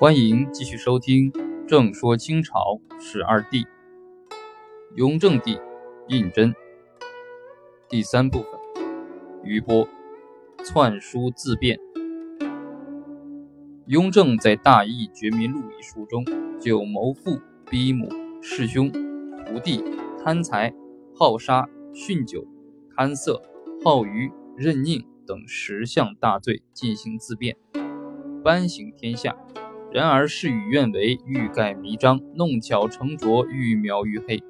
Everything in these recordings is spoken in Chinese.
欢迎继续收听《正说清朝十二帝》，雍正帝胤禛第三部分，余波篡书自辩。雍正在《大义觉民录》一书中，就谋父、逼母、弑兄、屠弟、贪财、好杀、酗酒、贪色、好娱、任佞等十项大罪进行自辩，颁行天下。然而事与愿违，欲盖弥彰，弄巧成拙，欲描愈黑，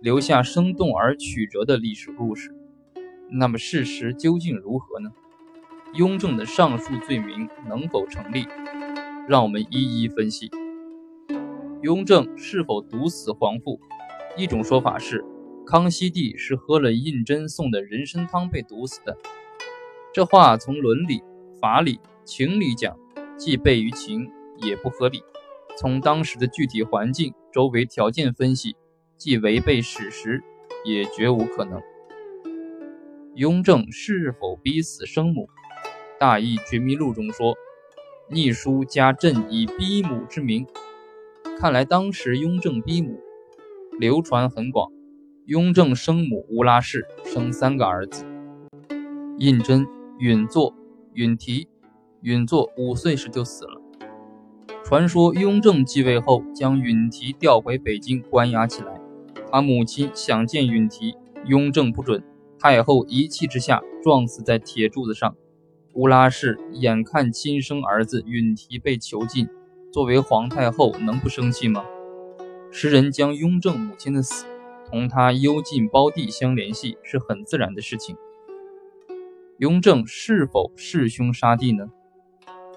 留下生动而曲折的历史故事。那么事实究竟如何呢？雍正的上述罪名能否成立？让我们一一分析。雍正是否毒死皇父？一种说法是，康熙帝是喝了胤禛送的人参汤被毒死的。这话从伦理、法理、情理讲，既悖于情，也不合理；从当时的具体环境、周围条件分析，既违背史实，也绝无可能。雍正是否逼死生母？《大义觉民录》中说。逆书加朕以逼母之名，看来当时雍正逼母流传很广。雍正生母乌拉氏生三个儿子：胤禛、允祚、允提。允祚五岁时就死了。传说雍正继位后，将允提调回北京关押起来。他母亲想见允提，雍正不准。太后一气之下，撞死在铁柱子上。乌拉氏眼看亲生儿子允提被囚禁，作为皇太后能不生气吗？时人将雍正母亲的死同他幽禁胞弟相联系，是很自然的事情。雍正是否弑兄杀弟呢？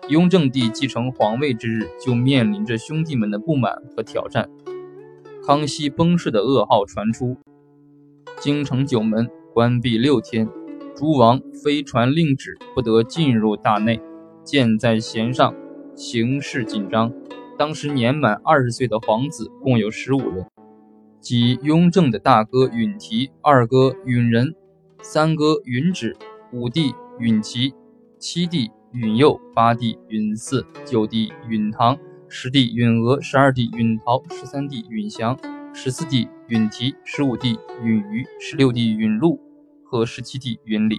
雍正帝继承皇位之日，就面临着兄弟们的不满和挑战。康熙崩逝的噩耗传出，京城九门关闭六天。诸王飞传令旨，不得进入大内。箭在弦上，形势紧张。当时年满二十岁的皇子共有十五人，即雍正的大哥允提、二哥允仁、三哥允旨、五弟允祺、七弟允佑、八弟允嗣、九弟允堂、十弟允娥、十二弟允陶、十三弟允祥、十四弟允提、十五弟允瑜、十六弟允禄。和十七弟允礼，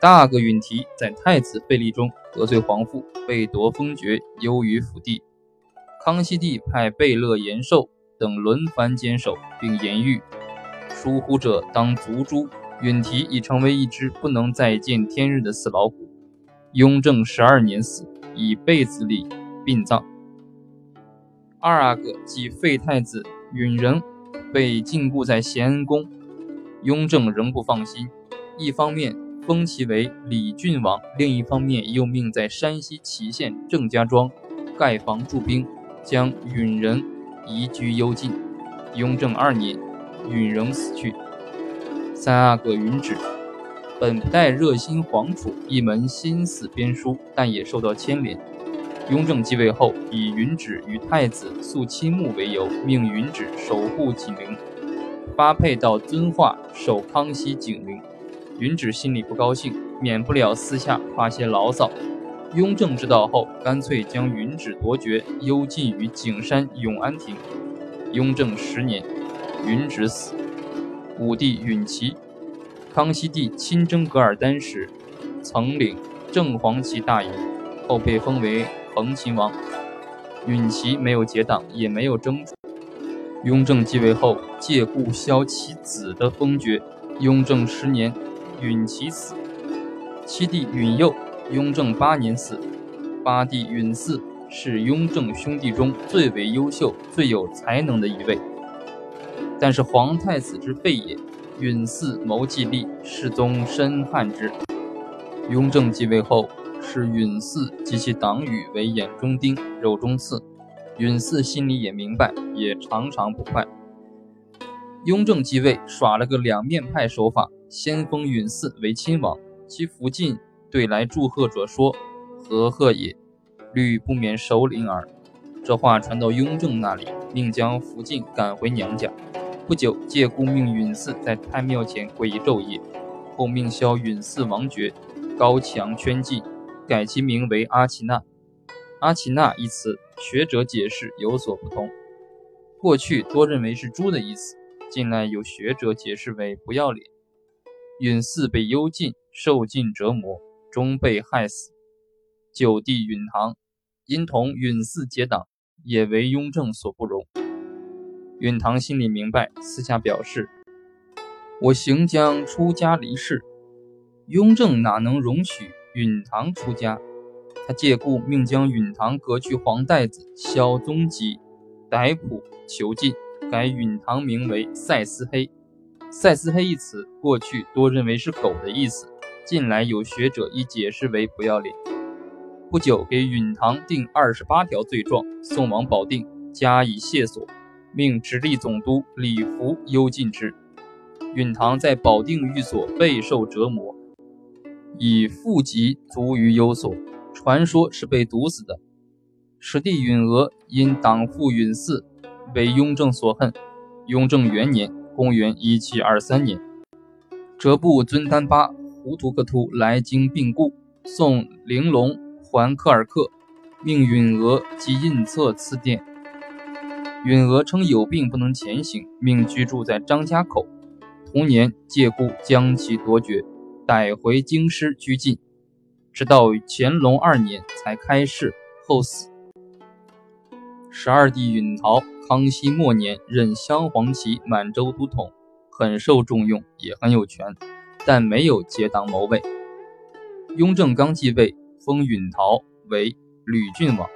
大哥允提在太子废立中得罪皇父，被夺封爵，忧于府地。康熙帝派贝勒延寿等轮番坚守，并严谕：疏忽者当族诛。允提已成为一只不能再见天日的死老虎。雍正十二年死，以贝子礼殡葬。二阿哥即废太子允仁，被禁锢在咸恩宫。雍正仍不放心，一方面封其为礼郡王，另一方面又命在山西祁县郑家庄盖房驻兵，将允仁移居幽禁。雍正二年，允仁死去。三阿哥允旨本不带热心皇储，一门心思编书，但也受到牵连。雍正继位后，以允旨与太子肃亲睦为由，命允旨守护景陵。发配到遵化守康熙景陵，允旨心里不高兴，免不了私下发些牢骚。雍正知道后，干脆将允旨夺爵，幽禁于景山永安亭。雍正十年，允旨死。武帝允琪，康熙帝亲征噶尔丹时，曾领正黄旗大营，后被封为恒亲王。允琪没有结党，也没有征。雍正继位后，借故削其子的封爵。雍正十年，允其死。七弟允佑，雍正八年死。八弟允嗣是雍正兄弟中最为优秀、最有才能的一位，但是皇太子之废也。允嗣谋继立，世宗深憾之。雍正继位后，视允嗣及其党羽为眼中钉、肉中刺。允嗣心里也明白，也常常不快。雍正继位，耍了个两面派手法，先封允嗣为亲王，其福晋对来祝贺者说：“何贺也？虑不免首领耳。”这话传到雍正那里，命将福晋赶回娘家。不久，借故命允嗣在太庙前跪一昼夜，后命削允嗣王爵，高墙圈禁，改其名为阿奇那。阿奇那一词，学者解释有所不同。过去多认为是猪的意思，近来有学者解释为不要脸。允嗣被幽禁，受尽折磨，终被害死。九弟允堂因同允嗣结党，也为雍正所不容。允堂心里明白，私下表示：“我行将出家离世，雍正哪能容许允堂出家？”他借故命将允堂革去黄带子，小宗籍，逮捕囚禁，改允堂名为赛斯黑。赛斯黑一词，过去多认为是狗的意思，近来有学者已解释为不要脸。不久，给允堂定二十八条罪状，送往保定加以谢所，命直隶总督李福幽禁之。允堂在保定寓所备受折磨，以腹疾卒于幽所，传说是被毒死的。史弟允娥因党父允嗣为雍正所恨，雍正元年。公元一七二三年，哲布尊丹巴胡图克图来京病故，送玲珑还科尔克，命允娥及印册赐殿。允娥称有病不能前行，命居住在张家口。同年借故将其夺爵，逮回京师拘禁，直到乾隆二年才开释，后死。十二弟允陶。康熙末年任镶黄旗满洲都统，很受重用，也很有权，但没有结党谋位。雍正刚继位，封允陶为吕郡王，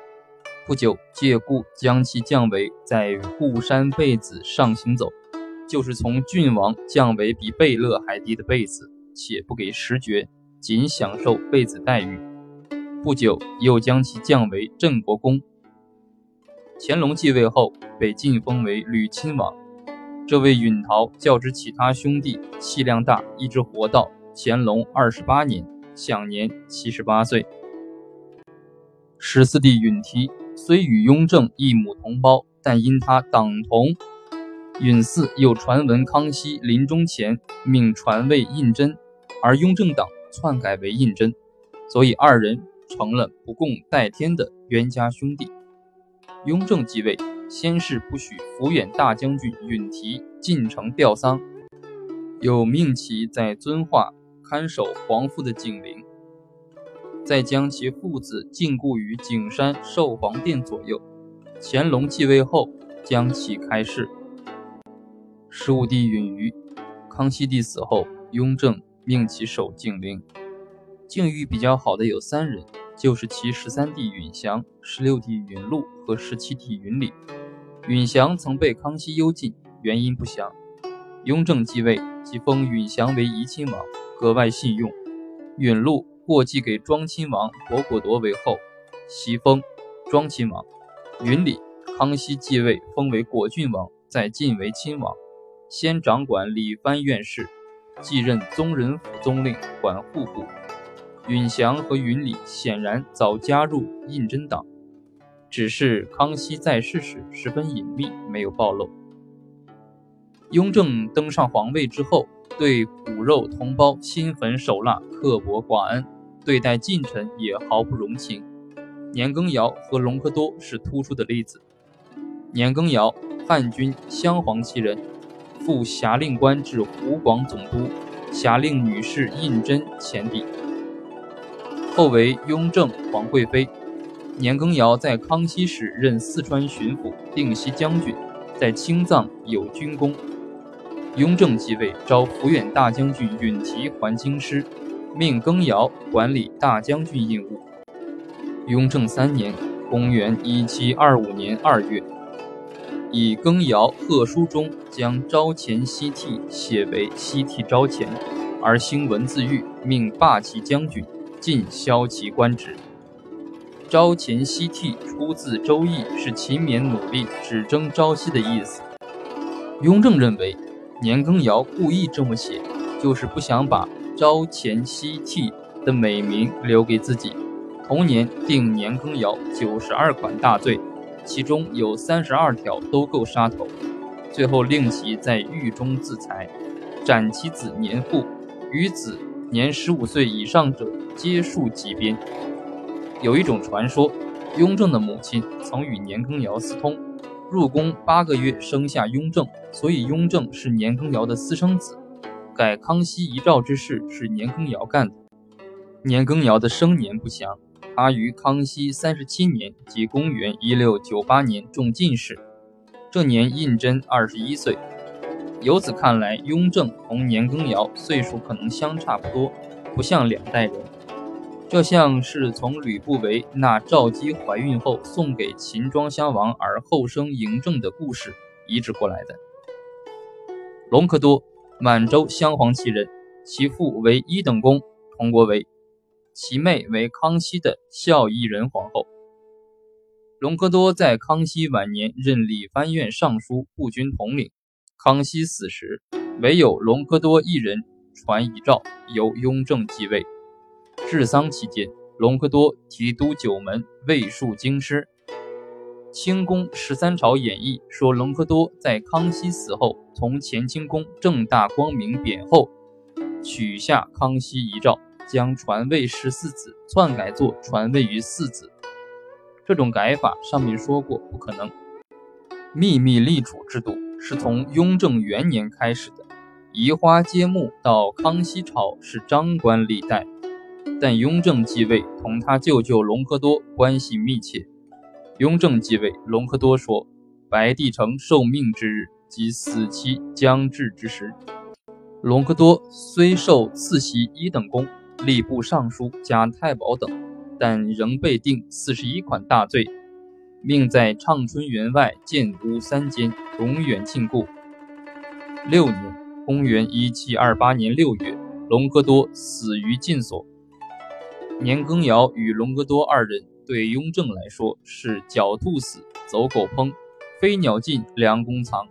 不久借故将其降为在固山贝子上行走，就是从郡王降为比贝勒还低的贝子，且不给实爵，仅享受贝子待遇。不久又将其降为镇国公。乾隆继位后，被晋封为吕亲王。这位允陶较之其他兄弟气量大，一直活到乾隆二十八年，享年七十八岁。十四弟允提虽与雍正一母同胞，但因他党同允嗣，又传闻康熙临终前命传位胤禛，而雍正党篡改为胤禛，所以二人成了不共戴天的冤家兄弟。雍正继位，先是不许抚远大将军允提进城吊丧，又命其在遵化看守皇父的景陵，再将其父子禁锢于景山寿皇殿左右。乾隆继位后，将其开释。十五弟允瑜，康熙帝死后，雍正命其守景陵。境遇比较好的有三人。就是其十三弟允祥、十六弟允禄和十七弟允礼。允祥曾被康熙幽禁，原因不详。雍正继位，即封允祥为怡亲王，格外信用。允禄过继给庄亲王博果铎为后，袭封庄亲王。允礼，康熙继位封为果郡王，再晋为亲王，先掌管理藩院事，继任宗人府宗令，管户部。允祥和允礼显然早加入胤禛党，只是康熙在世时十分隐秘，没有暴露。雍正登上皇位之后，对骨肉同胞心狠手辣、刻薄寡恩，对待近臣也毫不容情。年羹尧和隆科多是突出的例子。年羹尧，汉军镶黄旗人，副辖令官至湖广总督，辖令女士胤禛前邸。后为雍正皇贵妃。年羹尧在康熙时任四川巡抚、定西将军，在青藏有军功。雍正继位，召抚远大将军允提还京师，命羹尧管理大将军印务。雍正三年（公元1725年2月），以羹尧贺书中将朝前西替写为西替朝前，而兴文字狱，命霸其将军。尽削其官职。朝前夕替出自《周易》，是勤勉努力、只争朝夕的意思。雍正认为，年羹尧故意这么写，就是不想把“朝前夕替”的美名留给自己。同年定年羹尧九十二款大罪，其中有三十二条都够杀头。最后令其在狱中自裁，斩其子年父，与子。年十五岁以上者皆数级鞭。有一种传说，雍正的母亲曾与年羹尧私通，入宫八个月生下雍正，所以雍正是年羹尧的私生子。改康熙遗诏之事是年羹尧干的。年羹尧的生年不详，他于康熙三十七年，即公元一六九八年中进士，这年胤禛二十一岁。由此看来，雍正同年羹尧岁数可能相差不多，不像两代人。这像是从吕不韦纳赵姬怀孕后送给秦庄襄王而后生嬴政的故事移植过来的。隆科多，满洲镶黄旗人，其父为一等公佟国维，其妹为康熙的孝义仁皇后。隆科多在康熙晚年任理藩院尚书、步军统领。康熙死时，唯有隆科多一人传遗诏，由雍正继位。治丧期间，隆科多提督九门，卫戍京师。《清宫十三朝演义》说，隆科多在康熙死后，从乾清宫正大光明匾后取下康熙遗诏，将传位十四子篡改作传位于四子。这种改法上面说过不可能。秘密立储制度是从雍正元年开始的，移花接木到康熙朝是张冠李戴。但雍正继位，同他舅舅隆科多关系密切。雍正继位，隆科多说：“白帝城受命之日，即死期将至之时。”隆科多虽受赐袭一等功、吏部尚书加太保等，但仍被定四十一款大罪，命在畅春园外建屋三间，永远禁锢。六年，公元一七二八年六月，隆科多死于禁所。年羹尧与隆科多二人对雍正来说是狡兔死，走狗烹，飞鸟尽，良弓藏；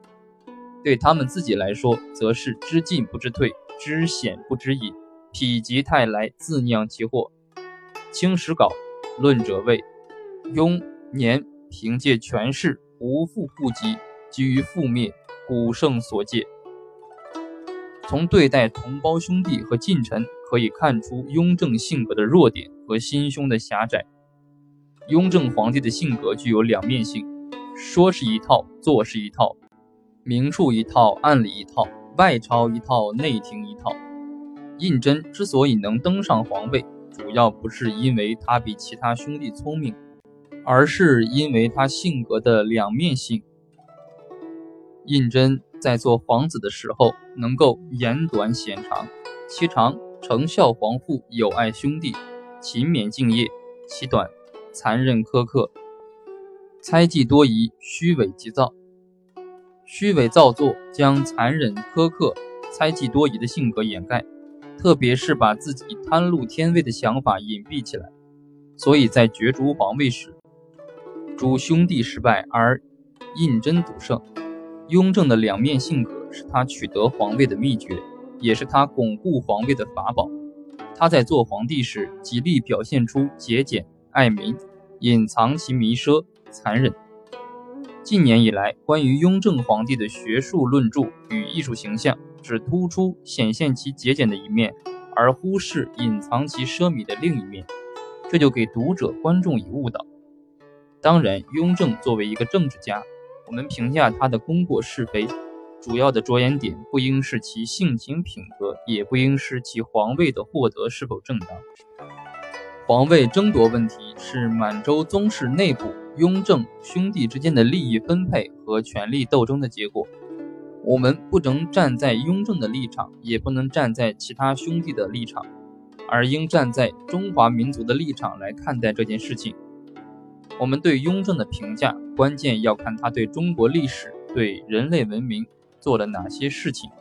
对他们自己来说，则是知进不知退，知险不知隐，否极泰来，自酿其祸。清史稿论者谓：雍年凭借权势，无复顾及，急于覆灭，古圣所戒。从对待同胞兄弟和近臣。可以看出雍正性格的弱点和心胸的狭窄。雍正皇帝的性格具有两面性，说是一套，做是一套，明处一套，暗里一套，外朝一套，内廷一套。胤禛之所以能登上皇位，主要不是因为他比其他兄弟聪明，而是因为他性格的两面性。胤禛在做皇子的时候，能够言短显长，其长。承孝皇父，友爱兄弟，勤勉敬业；其短，残忍苛刻，猜忌多疑，虚伪急躁。虚伪造作将残忍苛刻、猜忌多疑的性格掩盖，特别是把自己贪禄天位的想法隐蔽起来。所以在角逐皇位时，诸兄弟失败，而胤禛独胜。雍正的两面性格是他取得皇位的秘诀。也是他巩固皇位的法宝。他在做皇帝时，极力表现出节俭爱民，隐藏其迷奢残忍。近年以来，关于雍正皇帝的学术论著与艺术形象，只突出显现其节俭的一面，而忽视隐藏其奢靡的另一面，这就给读者观众以误导。当然，雍正作为一个政治家，我们评价他的功过是非。主要的着眼点不应是其性情品格，也不应是其皇位的获得是否正当。皇位争夺问题是满洲宗室内部雍正兄弟之间的利益分配和权力斗争的结果。我们不能站在雍正的立场，也不能站在其他兄弟的立场，而应站在中华民族的立场来看待这件事情。我们对雍正的评价，关键要看他对中国历史、对人类文明。做了哪些事情？